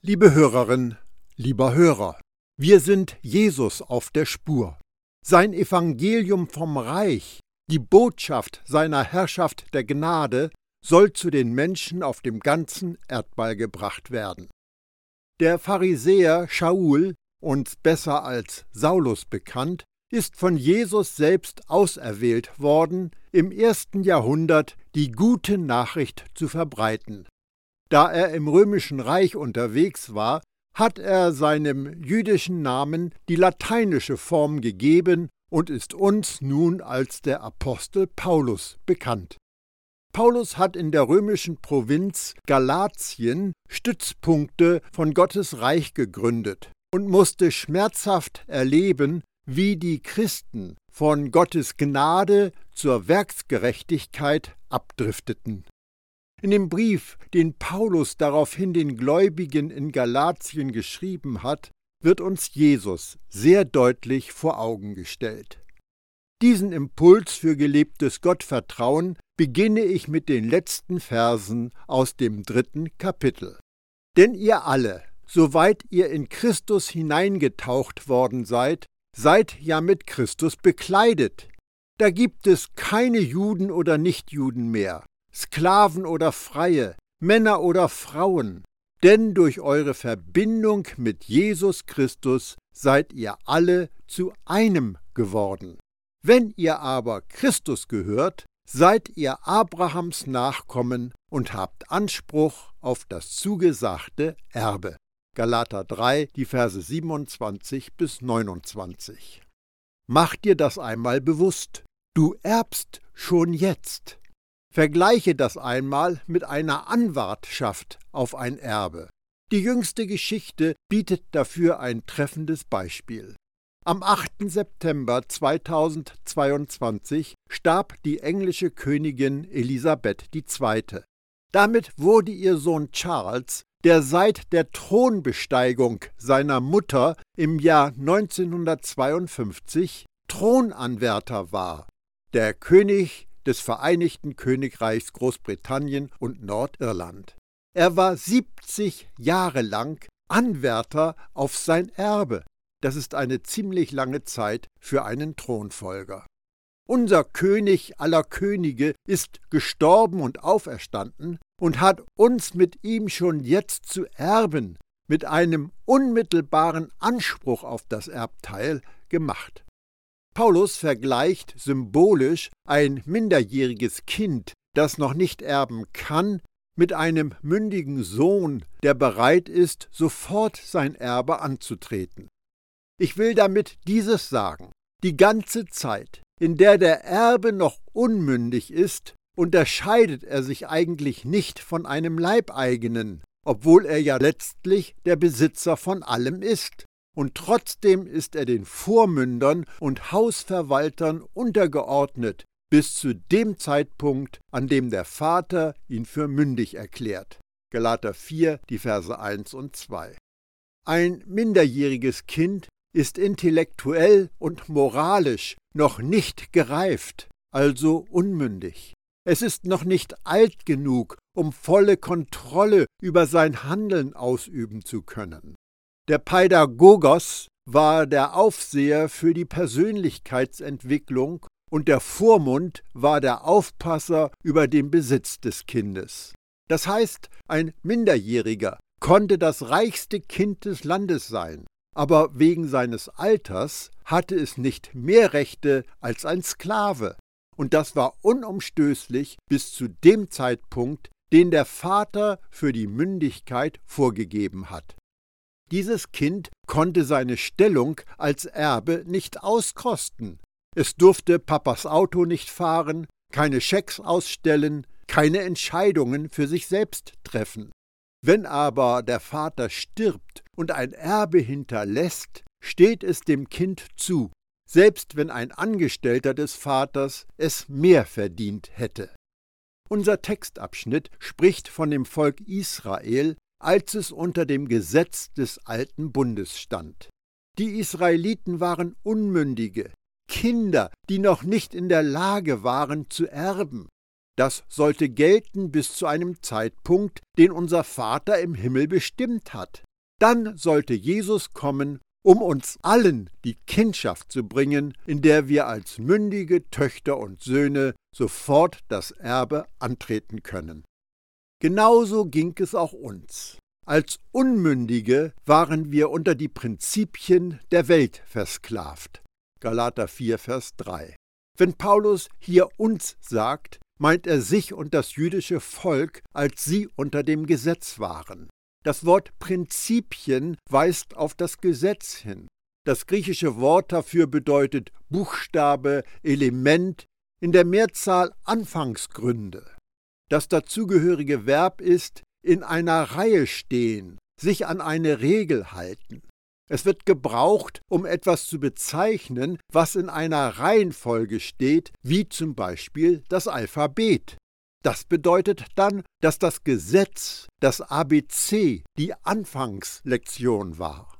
Liebe Hörerin, lieber Hörer, wir sind Jesus auf der Spur. Sein Evangelium vom Reich, die Botschaft seiner Herrschaft der Gnade, soll zu den Menschen auf dem ganzen Erdball gebracht werden. Der Pharisäer Shaul, uns besser als Saulus bekannt, ist von Jesus selbst auserwählt worden, im ersten Jahrhundert die gute Nachricht zu verbreiten. Da er im römischen Reich unterwegs war, hat er seinem jüdischen Namen die lateinische Form gegeben und ist uns nun als der Apostel Paulus bekannt. Paulus hat in der römischen Provinz Galatien Stützpunkte von Gottes Reich gegründet und musste schmerzhaft erleben, wie die Christen von Gottes Gnade zur Werksgerechtigkeit abdrifteten. In dem Brief, den Paulus daraufhin den Gläubigen in Galatien geschrieben hat, wird uns Jesus sehr deutlich vor Augen gestellt. Diesen Impuls für gelebtes Gottvertrauen beginne ich mit den letzten Versen aus dem dritten Kapitel. Denn ihr alle, soweit ihr in Christus hineingetaucht worden seid, seid ja mit Christus bekleidet. Da gibt es keine Juden oder Nichtjuden mehr, Sklaven oder Freie, Männer oder Frauen, denn durch eure Verbindung mit Jesus Christus seid ihr alle zu einem geworden. Wenn ihr aber Christus gehört, seid ihr Abrahams Nachkommen und habt Anspruch auf das zugesagte Erbe. Galater 3, die Verse 27 bis 29. Mach dir das einmal bewusst. Du erbst schon jetzt. Vergleiche das einmal mit einer Anwartschaft auf ein Erbe. Die jüngste Geschichte bietet dafür ein treffendes Beispiel. Am 8. September 2022 starb die englische Königin Elisabeth II. Damit wurde ihr Sohn Charles, der seit der Thronbesteigung seiner Mutter im Jahr 1952 Thronanwärter war, der König des Vereinigten Königreichs Großbritannien und Nordirland. Er war 70 Jahre lang Anwärter auf sein Erbe. Das ist eine ziemlich lange Zeit für einen Thronfolger. Unser König aller Könige ist gestorben und auferstanden und hat uns mit ihm schon jetzt zu erben, mit einem unmittelbaren Anspruch auf das Erbteil gemacht. Paulus vergleicht symbolisch ein minderjähriges Kind, das noch nicht erben kann, mit einem mündigen Sohn, der bereit ist, sofort sein Erbe anzutreten. Ich will damit dieses sagen. Die ganze Zeit, in der der Erbe noch unmündig ist, unterscheidet er sich eigentlich nicht von einem Leibeigenen, obwohl er ja letztlich der Besitzer von allem ist und trotzdem ist er den Vormündern und Hausverwaltern untergeordnet, bis zu dem Zeitpunkt, an dem der Vater ihn für mündig erklärt. Galater 4, die Verse 1 und 2. Ein minderjähriges Kind ist intellektuell und moralisch noch nicht gereift, also unmündig. Es ist noch nicht alt genug, um volle Kontrolle über sein Handeln ausüben zu können. Der Pädagogos war der Aufseher für die Persönlichkeitsentwicklung und der Vormund war der Aufpasser über den Besitz des Kindes. Das heißt, ein Minderjähriger konnte das reichste Kind des Landes sein, aber wegen seines Alters hatte es nicht mehr Rechte als ein Sklave, und das war unumstößlich bis zu dem Zeitpunkt, den der Vater für die Mündigkeit vorgegeben hat. Dieses Kind konnte seine Stellung als Erbe nicht auskosten. Es durfte Papas Auto nicht fahren, keine Schecks ausstellen, keine Entscheidungen für sich selbst treffen. Wenn aber der Vater stirbt und ein Erbe hinterlässt, steht es dem Kind zu, selbst wenn ein Angestellter des Vaters es mehr verdient hätte. Unser Textabschnitt spricht von dem Volk Israel, als es unter dem Gesetz des alten Bundes stand. Die Israeliten waren Unmündige, Kinder, die noch nicht in der Lage waren zu erben. Das sollte gelten bis zu einem Zeitpunkt, den unser Vater im Himmel bestimmt hat. Dann sollte Jesus kommen, um uns allen die Kindschaft zu bringen, in der wir als mündige Töchter und Söhne sofort das Erbe antreten können. Genauso ging es auch uns. Als Unmündige waren wir unter die Prinzipien der Welt versklavt. Galater 4, Vers 3. Wenn Paulus hier uns sagt, meint er sich und das jüdische Volk, als sie unter dem Gesetz waren. Das Wort Prinzipien weist auf das Gesetz hin. Das griechische Wort dafür bedeutet Buchstabe, Element, in der Mehrzahl Anfangsgründe. Das dazugehörige Verb ist in einer Reihe stehen, sich an eine Regel halten. Es wird gebraucht, um etwas zu bezeichnen, was in einer Reihenfolge steht, wie zum Beispiel das Alphabet. Das bedeutet dann, dass das Gesetz, das ABC, die Anfangslektion war.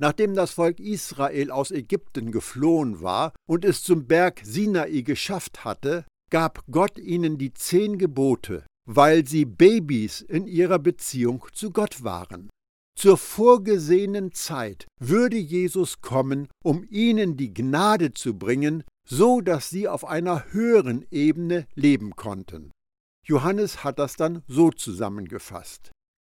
Nachdem das Volk Israel aus Ägypten geflohen war und es zum Berg Sinai geschafft hatte, gab Gott ihnen die zehn Gebote, weil sie Babys in ihrer Beziehung zu Gott waren. Zur vorgesehenen Zeit würde Jesus kommen, um ihnen die Gnade zu bringen, so dass sie auf einer höheren Ebene leben konnten. Johannes hat das dann so zusammengefasst.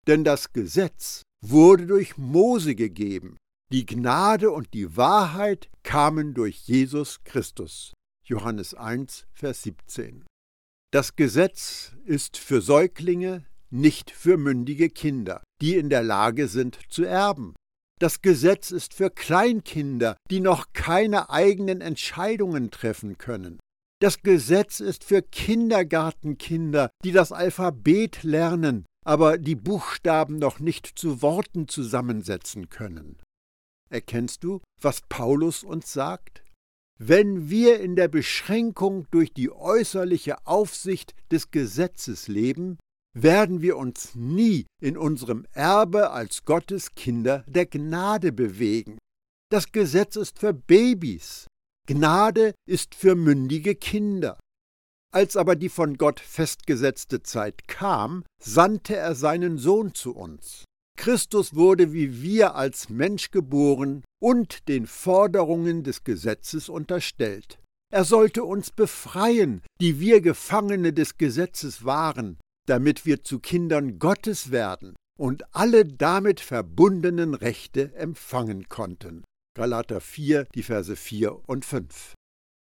Denn das Gesetz wurde durch Mose gegeben, die Gnade und die Wahrheit kamen durch Jesus Christus. Johannes 1, Vers 17. Das Gesetz ist für Säuglinge, nicht für mündige Kinder, die in der Lage sind zu erben. Das Gesetz ist für Kleinkinder, die noch keine eigenen Entscheidungen treffen können. Das Gesetz ist für Kindergartenkinder, die das Alphabet lernen, aber die Buchstaben noch nicht zu Worten zusammensetzen können. Erkennst du, was Paulus uns sagt? Wenn wir in der Beschränkung durch die äußerliche Aufsicht des Gesetzes leben, werden wir uns nie in unserem Erbe als Gottes Kinder der Gnade bewegen. Das Gesetz ist für Babys, Gnade ist für mündige Kinder. Als aber die von Gott festgesetzte Zeit kam, sandte er seinen Sohn zu uns. Christus wurde wie wir als Mensch geboren und den Forderungen des Gesetzes unterstellt. Er sollte uns befreien, die wir Gefangene des Gesetzes waren, damit wir zu Kindern Gottes werden und alle damit verbundenen Rechte empfangen konnten. Galater 4, die Verse 4 und 5.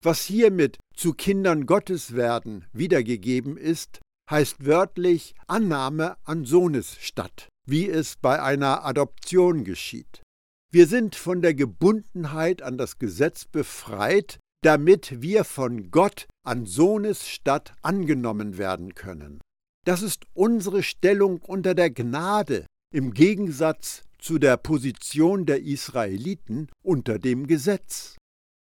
Was hiermit zu Kindern Gottes werden wiedergegeben ist, heißt wörtlich Annahme an Sohnes statt, wie es bei einer Adoption geschieht. Wir sind von der Gebundenheit an das Gesetz befreit, damit wir von Gott an Sohnes statt angenommen werden können. Das ist unsere Stellung unter der Gnade im Gegensatz zu der Position der Israeliten unter dem Gesetz.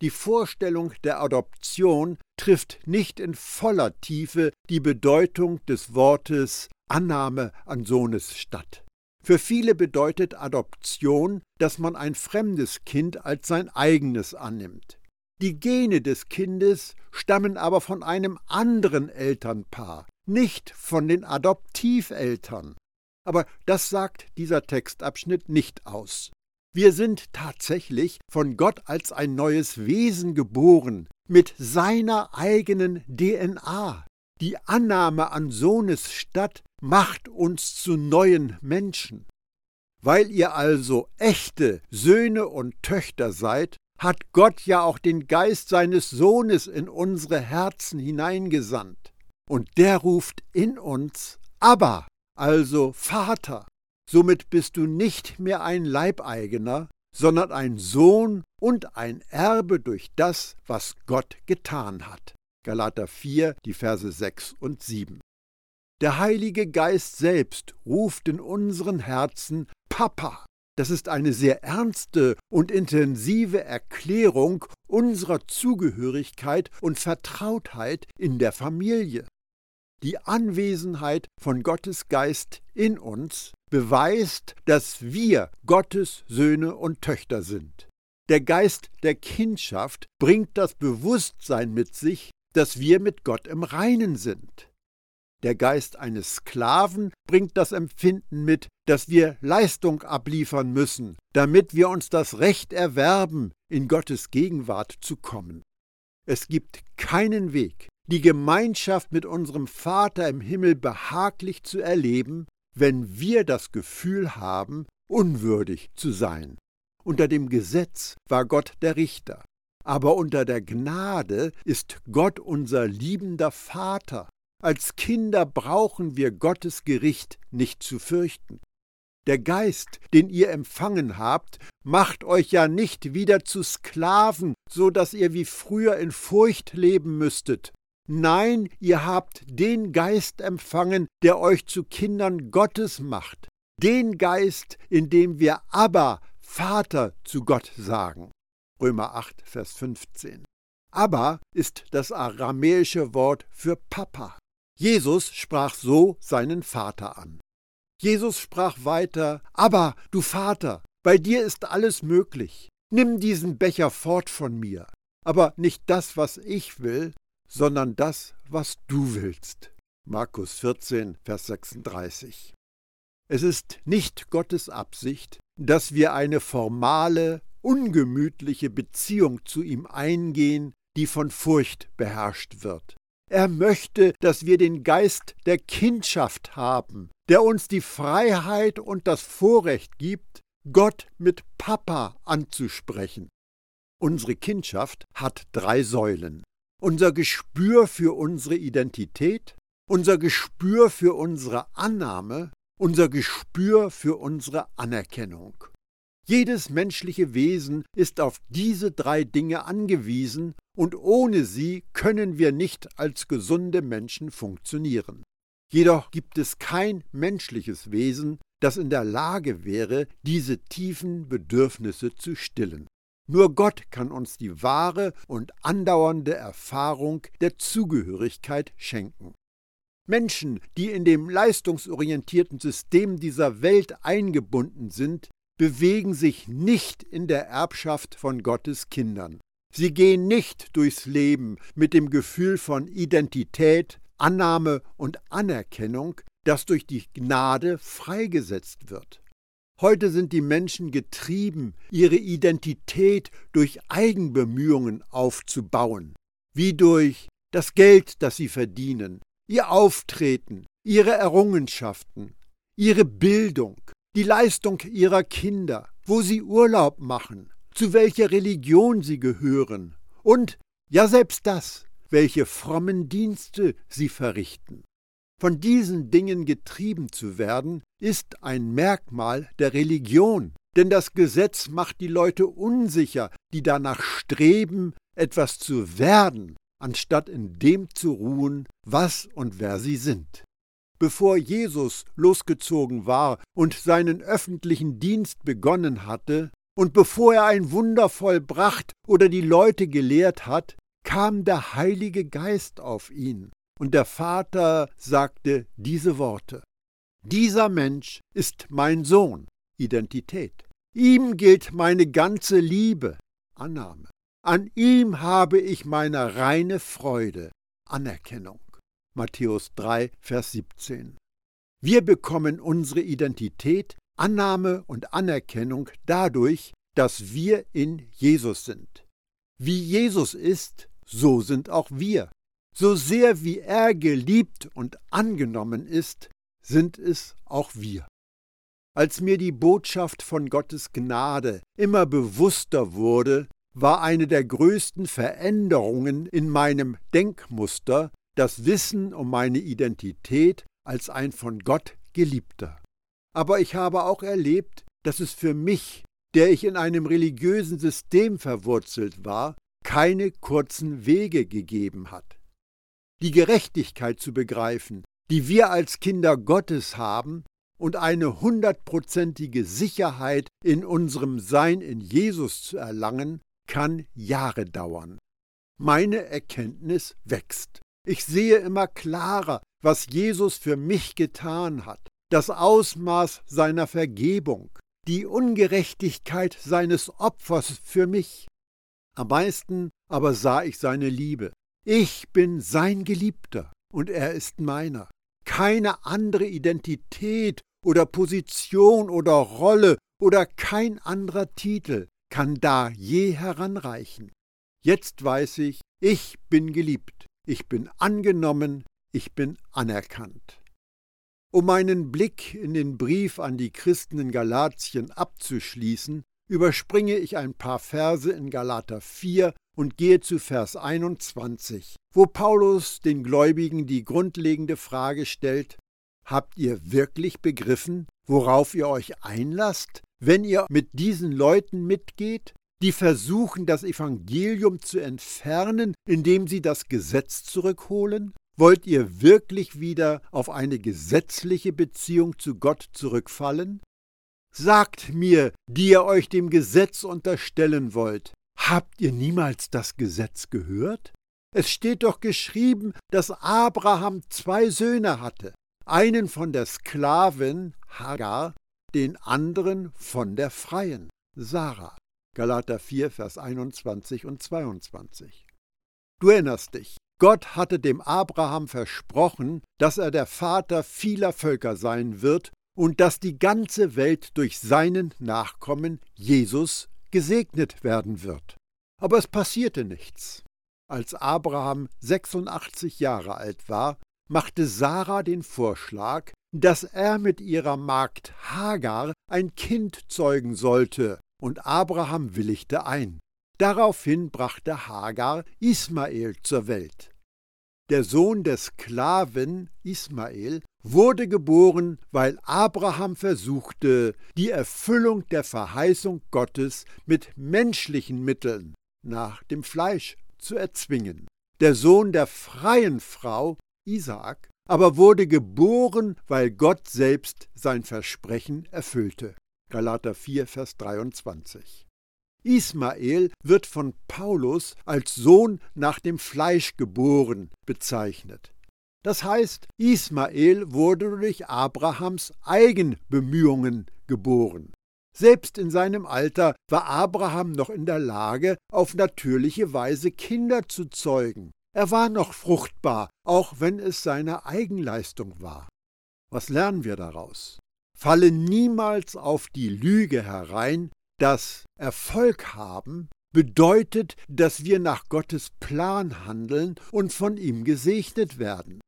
Die Vorstellung der Adoption trifft nicht in voller Tiefe die Bedeutung des Wortes Annahme an Sohnes statt. Für viele bedeutet Adoption, dass man ein fremdes Kind als sein eigenes annimmt. Die Gene des Kindes stammen aber von einem anderen Elternpaar, nicht von den Adoptiveltern. Aber das sagt dieser Textabschnitt nicht aus. Wir sind tatsächlich von Gott als ein neues Wesen geboren, mit seiner eigenen DNA. Die Annahme an Sohnes statt macht uns zu neuen Menschen. Weil ihr also echte Söhne und Töchter seid, hat Gott ja auch den Geist seines Sohnes in unsere Herzen hineingesandt. Und der ruft in uns Abba, also Vater. Somit bist du nicht mehr ein Leibeigener, sondern ein Sohn und ein Erbe durch das, was Gott getan hat. Galater 4, die Verse 6 und 7. Der Heilige Geist selbst ruft in unseren Herzen Papa. Das ist eine sehr ernste und intensive Erklärung unserer Zugehörigkeit und Vertrautheit in der Familie. Die Anwesenheit von Gottes Geist in uns beweist, dass wir Gottes Söhne und Töchter sind. Der Geist der Kindschaft bringt das Bewusstsein mit sich, dass wir mit Gott im Reinen sind. Der Geist eines Sklaven bringt das Empfinden mit, dass wir Leistung abliefern müssen, damit wir uns das Recht erwerben, in Gottes Gegenwart zu kommen. Es gibt keinen Weg, die Gemeinschaft mit unserem Vater im Himmel behaglich zu erleben, wenn wir das Gefühl haben, unwürdig zu sein. Unter dem Gesetz war Gott der Richter, aber unter der Gnade ist Gott unser liebender Vater. Als Kinder brauchen wir Gottes Gericht nicht zu fürchten. Der Geist, den ihr empfangen habt, macht euch ja nicht wieder zu Sklaven, so dass ihr wie früher in Furcht leben müsstet. Nein, ihr habt den Geist empfangen, der euch zu Kindern Gottes macht. Den Geist, in dem wir aber Vater zu Gott sagen. Römer 8, Vers 15. Abba ist das aramäische Wort für Papa. Jesus sprach so seinen Vater an. Jesus sprach weiter, Aber, du Vater, bei dir ist alles möglich. Nimm diesen Becher fort von mir, aber nicht das, was ich will, sondern das, was du willst. Markus 14, Vers 36. Es ist nicht Gottes Absicht, dass wir eine formale, ungemütliche Beziehung zu ihm eingehen, die von Furcht beherrscht wird. Er möchte, dass wir den Geist der Kindschaft haben, der uns die Freiheit und das Vorrecht gibt, Gott mit Papa anzusprechen. Unsere Kindschaft hat drei Säulen. Unser Gespür für unsere Identität, unser Gespür für unsere Annahme, unser Gespür für unsere Anerkennung. Jedes menschliche Wesen ist auf diese drei Dinge angewiesen, und ohne sie können wir nicht als gesunde Menschen funktionieren. Jedoch gibt es kein menschliches Wesen, das in der Lage wäre, diese tiefen Bedürfnisse zu stillen. Nur Gott kann uns die wahre und andauernde Erfahrung der Zugehörigkeit schenken. Menschen, die in dem leistungsorientierten System dieser Welt eingebunden sind, bewegen sich nicht in der Erbschaft von Gottes Kindern. Sie gehen nicht durchs Leben mit dem Gefühl von Identität, Annahme und Anerkennung, das durch die Gnade freigesetzt wird. Heute sind die Menschen getrieben, ihre Identität durch Eigenbemühungen aufzubauen, wie durch das Geld, das sie verdienen, ihr Auftreten, ihre Errungenschaften, ihre Bildung, die Leistung ihrer Kinder, wo sie Urlaub machen, zu welcher Religion sie gehören und, ja selbst das, welche frommen Dienste sie verrichten. Von diesen Dingen getrieben zu werden, ist ein Merkmal der Religion, denn das Gesetz macht die Leute unsicher, die danach streben, etwas zu werden, anstatt in dem zu ruhen, was und wer sie sind. Bevor Jesus losgezogen war und seinen öffentlichen Dienst begonnen hatte, und bevor er ein Wunder vollbracht oder die Leute gelehrt hat, kam der Heilige Geist auf ihn, und der Vater sagte diese Worte. Dieser Mensch ist mein Sohn, Identität. Ihm gilt meine ganze Liebe, Annahme. An ihm habe ich meine reine Freude, Anerkennung. Matthäus 3, Vers 17. Wir bekommen unsere Identität, Annahme und Anerkennung dadurch, dass wir in Jesus sind. Wie Jesus ist, so sind auch wir. So sehr wie er geliebt und angenommen ist, sind es auch wir. Als mir die Botschaft von Gottes Gnade immer bewusster wurde, war eine der größten Veränderungen in meinem Denkmuster das Wissen um meine Identität als ein von Gott geliebter. Aber ich habe auch erlebt, dass es für mich, der ich in einem religiösen System verwurzelt war, keine kurzen Wege gegeben hat. Die Gerechtigkeit zu begreifen, die wir als Kinder Gottes haben, und eine hundertprozentige Sicherheit in unserem Sein in Jesus zu erlangen, kann Jahre dauern. Meine Erkenntnis wächst. Ich sehe immer klarer, was Jesus für mich getan hat, das Ausmaß seiner Vergebung, die Ungerechtigkeit seines Opfers für mich. Am meisten aber sah ich seine Liebe. Ich bin sein Geliebter und er ist meiner. Keine andere Identität oder Position oder Rolle oder kein anderer Titel kann da je heranreichen. Jetzt weiß ich, ich bin geliebt, ich bin angenommen, ich bin anerkannt. Um meinen Blick in den Brief an die Christen in Galatien abzuschließen, überspringe ich ein paar Verse in Galater 4 und gehe zu Vers 21, wo Paulus den Gläubigen die grundlegende Frage stellt, Habt ihr wirklich begriffen, worauf ihr euch einlasst, wenn ihr mit diesen Leuten mitgeht, die versuchen, das Evangelium zu entfernen, indem sie das Gesetz zurückholen? Wollt ihr wirklich wieder auf eine gesetzliche Beziehung zu Gott zurückfallen? Sagt mir, die ihr euch dem Gesetz unterstellen wollt, habt ihr niemals das Gesetz gehört? Es steht doch geschrieben, dass Abraham zwei Söhne hatte, einen von der Sklavin Hagar, den anderen von der Freien Sarah. Galater 4, Vers 21 und 22. Du erinnerst dich, Gott hatte dem Abraham versprochen, dass er der Vater vieler Völker sein wird und dass die ganze Welt durch seinen Nachkommen Jesus gesegnet werden wird. Aber es passierte nichts. Als Abraham 86 Jahre alt war, machte Sarah den Vorschlag, dass er mit ihrer Magd Hagar ein Kind zeugen sollte, und Abraham willigte ein. Daraufhin brachte Hagar Ismael zur Welt. Der Sohn des Sklaven Ismael wurde geboren, weil Abraham versuchte, die Erfüllung der Verheißung Gottes mit menschlichen Mitteln nach dem Fleisch zu erzwingen. Der Sohn der freien Frau Isaak aber wurde geboren, weil Gott selbst sein Versprechen erfüllte. Galater 4, Vers 23. Ismael wird von Paulus als Sohn nach dem Fleisch geboren bezeichnet. Das heißt, Ismael wurde durch Abrahams Eigenbemühungen geboren. Selbst in seinem Alter war Abraham noch in der Lage, auf natürliche Weise Kinder zu zeugen. Er war noch fruchtbar, auch wenn es seine Eigenleistung war. Was lernen wir daraus? Falle niemals auf die Lüge herein, dass Erfolg haben bedeutet, dass wir nach Gottes Plan handeln und von ihm gesegnet werden.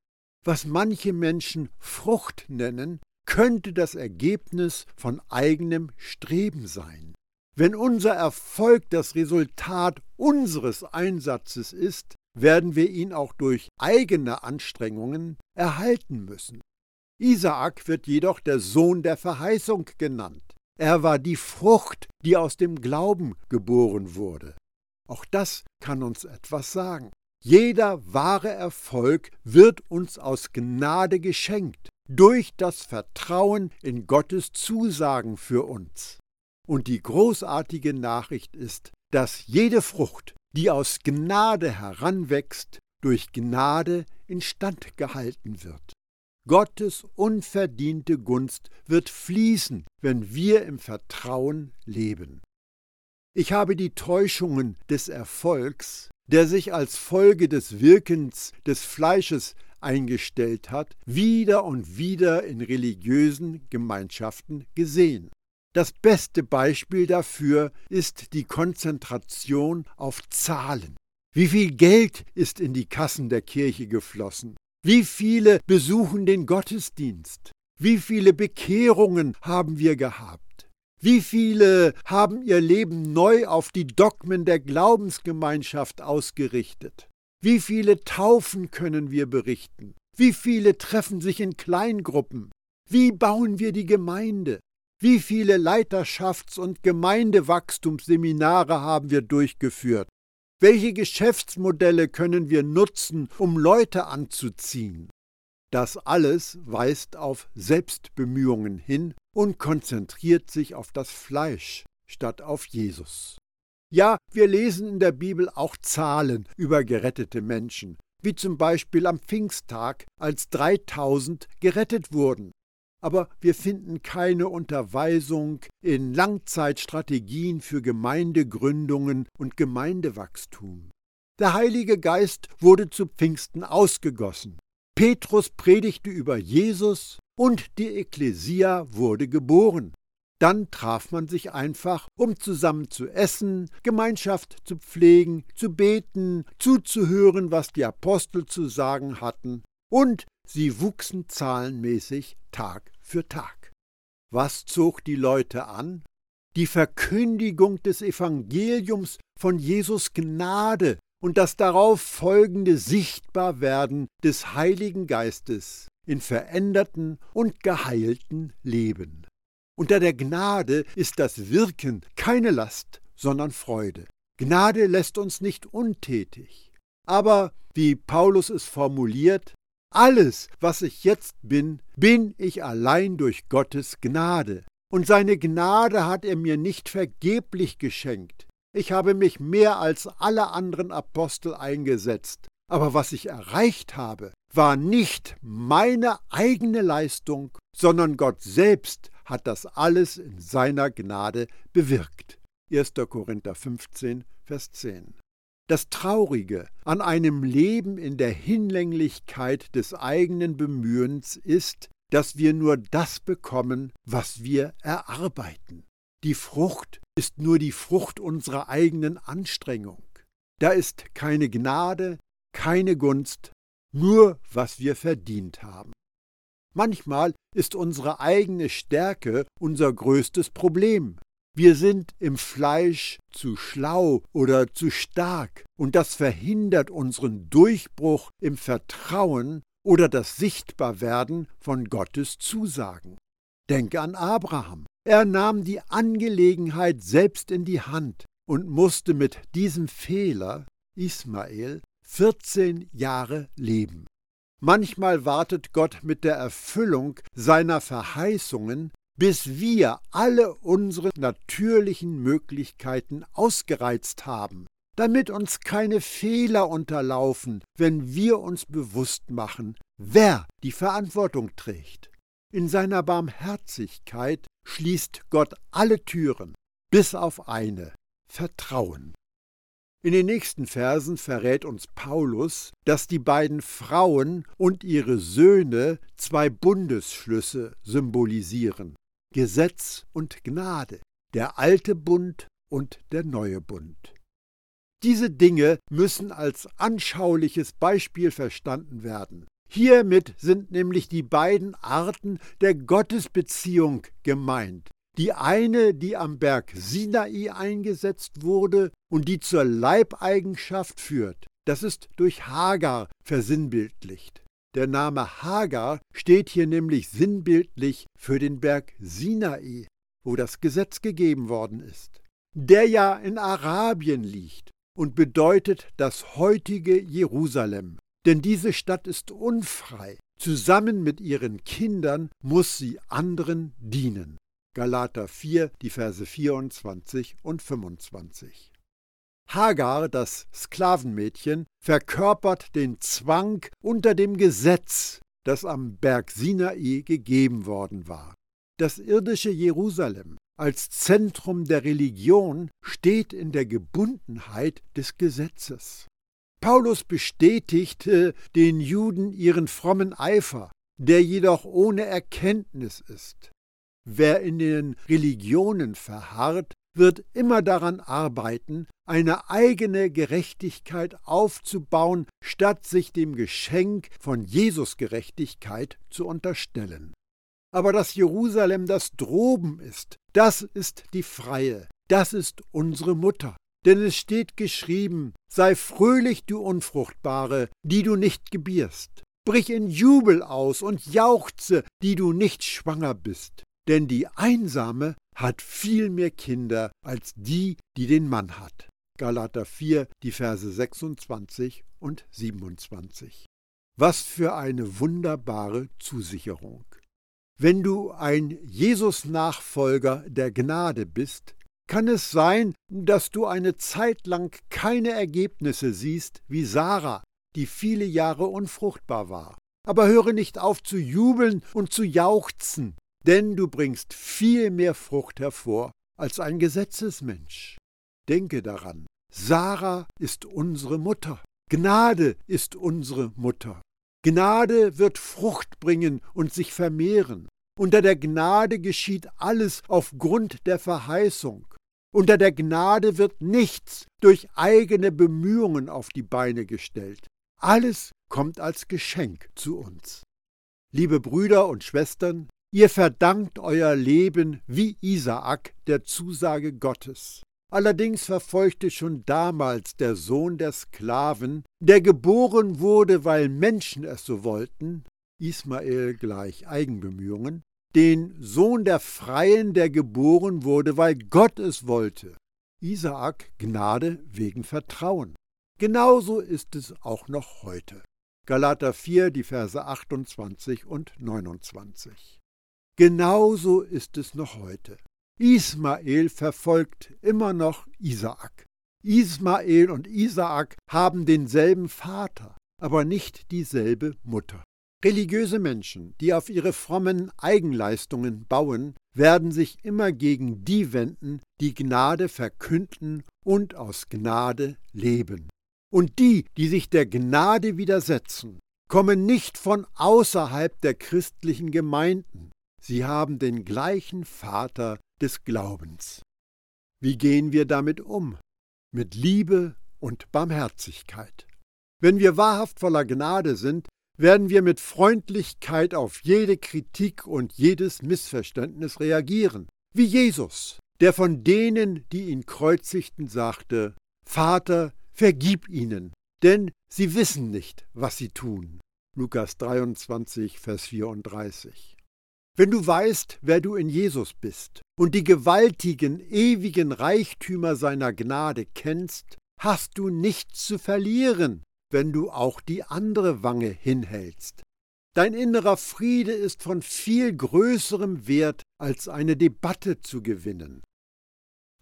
Was manche Menschen Frucht nennen, könnte das Ergebnis von eigenem Streben sein. Wenn unser Erfolg das Resultat unseres Einsatzes ist, werden wir ihn auch durch eigene Anstrengungen erhalten müssen. Isaak wird jedoch der Sohn der Verheißung genannt. Er war die Frucht, die aus dem Glauben geboren wurde. Auch das kann uns etwas sagen. Jeder wahre Erfolg wird uns aus Gnade geschenkt, durch das Vertrauen in Gottes Zusagen für uns. Und die großartige Nachricht ist, dass jede Frucht, die aus Gnade heranwächst, durch Gnade instand gehalten wird. Gottes unverdiente Gunst wird fließen, wenn wir im Vertrauen leben. Ich habe die Täuschungen des Erfolgs, der sich als Folge des Wirkens des Fleisches eingestellt hat, wieder und wieder in religiösen Gemeinschaften gesehen. Das beste Beispiel dafür ist die Konzentration auf Zahlen. Wie viel Geld ist in die Kassen der Kirche geflossen? Wie viele besuchen den Gottesdienst? Wie viele Bekehrungen haben wir gehabt? Wie viele haben ihr Leben neu auf die Dogmen der Glaubensgemeinschaft ausgerichtet? Wie viele Taufen können wir berichten? Wie viele treffen sich in Kleingruppen? Wie bauen wir die Gemeinde? Wie viele Leiterschafts- und Gemeindewachstumsseminare haben wir durchgeführt? Welche Geschäftsmodelle können wir nutzen, um Leute anzuziehen? Das alles weist auf Selbstbemühungen hin und konzentriert sich auf das Fleisch statt auf Jesus. Ja, wir lesen in der Bibel auch Zahlen über gerettete Menschen, wie zum Beispiel am Pfingsttag, als 3000 gerettet wurden aber wir finden keine Unterweisung in Langzeitstrategien für Gemeindegründungen und Gemeindewachstum. Der Heilige Geist wurde zu Pfingsten ausgegossen. Petrus predigte über Jesus und die Ekklesia wurde geboren. Dann traf man sich einfach, um zusammen zu essen, Gemeinschaft zu pflegen, zu beten, zuzuhören, was die Apostel zu sagen hatten, und sie wuchsen zahlenmäßig Tag für Tag. Was zog die Leute an? Die Verkündigung des Evangeliums von Jesus Gnade und das darauf folgende Sichtbarwerden des Heiligen Geistes in veränderten und geheilten Leben. Unter der Gnade ist das Wirken keine Last, sondern Freude. Gnade lässt uns nicht untätig. Aber, wie Paulus es formuliert, alles, was ich jetzt bin, bin ich allein durch Gottes Gnade. Und seine Gnade hat er mir nicht vergeblich geschenkt. Ich habe mich mehr als alle anderen Apostel eingesetzt. Aber was ich erreicht habe, war nicht meine eigene Leistung, sondern Gott selbst hat das alles in seiner Gnade bewirkt. 1. Korinther 15, Vers 10. Das Traurige an einem Leben in der Hinlänglichkeit des eigenen Bemühens ist, dass wir nur das bekommen, was wir erarbeiten. Die Frucht ist nur die Frucht unserer eigenen Anstrengung. Da ist keine Gnade, keine Gunst, nur was wir verdient haben. Manchmal ist unsere eigene Stärke unser größtes Problem. Wir sind im Fleisch zu schlau oder zu stark, und das verhindert unseren Durchbruch im Vertrauen oder das Sichtbarwerden von Gottes Zusagen. Denke an Abraham. Er nahm die Angelegenheit selbst in die Hand und musste mit diesem Fehler, Ismael, 14 Jahre leben. Manchmal wartet Gott mit der Erfüllung seiner Verheißungen, bis wir alle unsere natürlichen Möglichkeiten ausgereizt haben, damit uns keine Fehler unterlaufen, wenn wir uns bewusst machen, wer die Verantwortung trägt. In seiner Barmherzigkeit schließt Gott alle Türen, bis auf eine Vertrauen. In den nächsten Versen verrät uns Paulus, dass die beiden Frauen und ihre Söhne zwei Bundesschlüsse symbolisieren Gesetz und Gnade, der alte Bund und der neue Bund. Diese Dinge müssen als anschauliches Beispiel verstanden werden. Hiermit sind nämlich die beiden Arten der Gottesbeziehung gemeint, die eine, die am Berg Sinai eingesetzt wurde und die zur Leibeigenschaft führt, das ist durch Hagar versinnbildlicht. Der Name Hagar steht hier nämlich sinnbildlich für den Berg Sinai, wo das Gesetz gegeben worden ist, der ja in Arabien liegt und bedeutet das heutige Jerusalem. Denn diese Stadt ist unfrei. Zusammen mit ihren Kindern muss sie anderen dienen. Galater 4, die Verse 24 und 25. Hagar, das Sklavenmädchen, verkörpert den Zwang unter dem Gesetz, das am Berg Sinai gegeben worden war. Das irdische Jerusalem als Zentrum der Religion steht in der Gebundenheit des Gesetzes. Paulus bestätigte den Juden ihren frommen Eifer, der jedoch ohne Erkenntnis ist. Wer in den Religionen verharrt, wird immer daran arbeiten, eine eigene Gerechtigkeit aufzubauen, statt sich dem Geschenk von Jesus Gerechtigkeit zu unterstellen. Aber das Jerusalem, das droben ist, das ist die Freie, das ist unsere Mutter. Denn es steht geschrieben, sei fröhlich, du Unfruchtbare, die du nicht gebierst. Brich in Jubel aus und jauchze, die du nicht schwanger bist denn die Einsame hat viel mehr Kinder als die, die den Mann hat. Galater 4, die Verse 26 und 27. Was für eine wunderbare Zusicherung. Wenn du ein Jesus-Nachfolger der Gnade bist, kann es sein, dass du eine Zeit lang keine Ergebnisse siehst wie Sarah, die viele Jahre unfruchtbar war. Aber höre nicht auf zu jubeln und zu jauchzen, denn du bringst viel mehr Frucht hervor als ein Gesetzesmensch. Denke daran, Sarah ist unsere Mutter, Gnade ist unsere Mutter. Gnade wird Frucht bringen und sich vermehren. Unter der Gnade geschieht alles aufgrund der Verheißung. Unter der Gnade wird nichts durch eigene Bemühungen auf die Beine gestellt. Alles kommt als Geschenk zu uns. Liebe Brüder und Schwestern, ihr verdankt euer Leben wie Isaak der Zusage Gottes. Allerdings verfolgte schon damals der Sohn der Sklaven, der geboren wurde, weil Menschen es so wollten, Ismael gleich Eigenbemühungen, den Sohn der Freien, der geboren wurde, weil Gott es wollte. Isaak Gnade wegen Vertrauen. Genauso ist es auch noch heute. Galater 4, die Verse 28 und 29. Genauso ist es noch heute. Ismael verfolgt immer noch Isaak. Ismael und Isaak haben denselben Vater, aber nicht dieselbe Mutter. Religiöse Menschen, die auf ihre frommen Eigenleistungen bauen, werden sich immer gegen die wenden, die Gnade verkünden und aus Gnade leben. Und die, die sich der Gnade widersetzen, kommen nicht von außerhalb der christlichen Gemeinden. Sie haben den gleichen Vater des Glaubens. Wie gehen wir damit um? Mit Liebe und Barmherzigkeit. Wenn wir wahrhaft voller Gnade sind, werden wir mit Freundlichkeit auf jede Kritik und jedes Missverständnis reagieren, wie Jesus, der von denen, die ihn kreuzigten, sagte, Vater, vergib ihnen, denn sie wissen nicht, was sie tun. Lukas 23, Vers 34. Wenn du weißt, wer du in Jesus bist und die gewaltigen, ewigen Reichtümer seiner Gnade kennst, hast du nichts zu verlieren, wenn du auch die andere Wange hinhältst. Dein innerer Friede ist von viel größerem Wert, als eine Debatte zu gewinnen.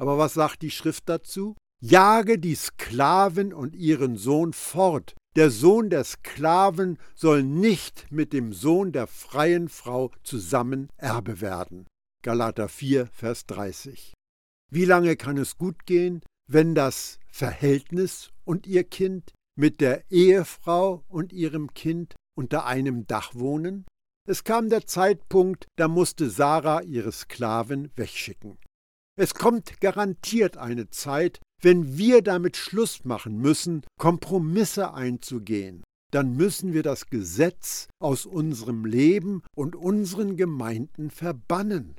Aber was sagt die Schrift dazu? Jage die Sklaven und ihren Sohn fort, der Sohn der Sklaven soll nicht mit dem Sohn der freien Frau zusammen Erbe werden. Galater 4, Vers 30. Wie lange kann es gut gehen, wenn das Verhältnis und ihr Kind mit der Ehefrau und ihrem Kind unter einem Dach wohnen? Es kam der Zeitpunkt, da musste Sarah ihre Sklaven wegschicken. Es kommt garantiert eine Zeit, wenn wir damit Schluss machen müssen, Kompromisse einzugehen, dann müssen wir das Gesetz aus unserem Leben und unseren Gemeinden verbannen.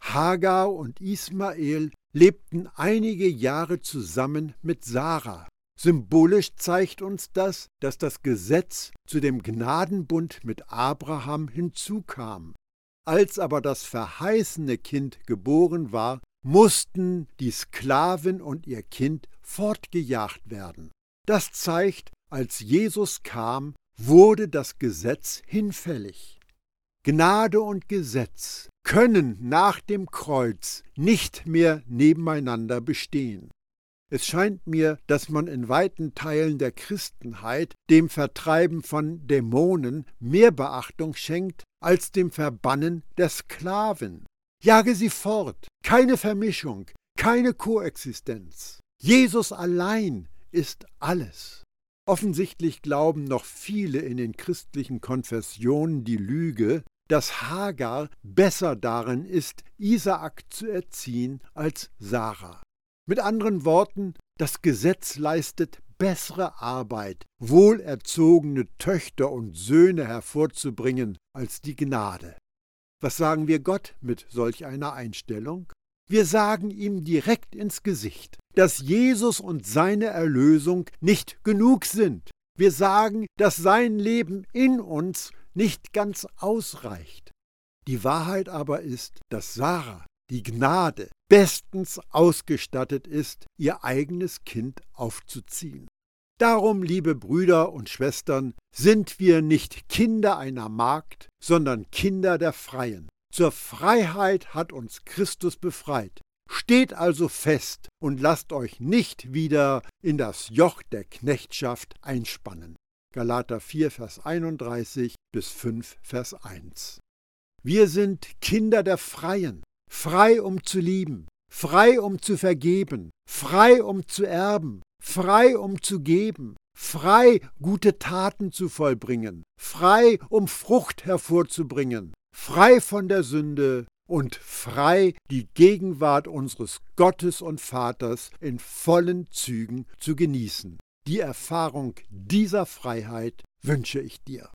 Hagar und Ismael lebten einige Jahre zusammen mit Sarah. Symbolisch zeigt uns das, dass das Gesetz zu dem Gnadenbund mit Abraham hinzukam. Als aber das verheißene Kind geboren war, mussten die Sklaven und ihr Kind fortgejagt werden. Das zeigt, als Jesus kam, wurde das Gesetz hinfällig. Gnade und Gesetz können nach dem Kreuz nicht mehr nebeneinander bestehen. Es scheint mir, dass man in weiten Teilen der Christenheit dem Vertreiben von Dämonen mehr Beachtung schenkt als dem Verbannen der Sklaven. Jage sie fort. Keine Vermischung, keine Koexistenz. Jesus allein ist alles. Offensichtlich glauben noch viele in den christlichen Konfessionen die Lüge, dass Hagar besser darin ist, Isaak zu erziehen als Sarah. Mit anderen Worten, das Gesetz leistet bessere Arbeit, wohlerzogene Töchter und Söhne hervorzubringen als die Gnade. Was sagen wir Gott mit solch einer Einstellung? Wir sagen ihm direkt ins Gesicht, dass Jesus und seine Erlösung nicht genug sind. Wir sagen, dass sein Leben in uns nicht ganz ausreicht. Die Wahrheit aber ist, dass Sarah, die Gnade, bestens ausgestattet ist, ihr eigenes Kind aufzuziehen. Darum, liebe Brüder und Schwestern, sind wir nicht Kinder einer Magd, sondern Kinder der Freien. Zur Freiheit hat uns Christus befreit. Steht also fest und lasst euch nicht wieder in das Joch der Knechtschaft einspannen. Galater 4, Vers 31 bis 5, Vers 1. Wir sind Kinder der Freien, frei um zu lieben, frei um zu vergeben, frei um zu erben, frei um zu geben, frei gute Taten zu vollbringen, frei um Frucht hervorzubringen, frei von der Sünde und frei die Gegenwart unseres Gottes und Vaters in vollen Zügen zu genießen. Die Erfahrung dieser Freiheit wünsche ich dir.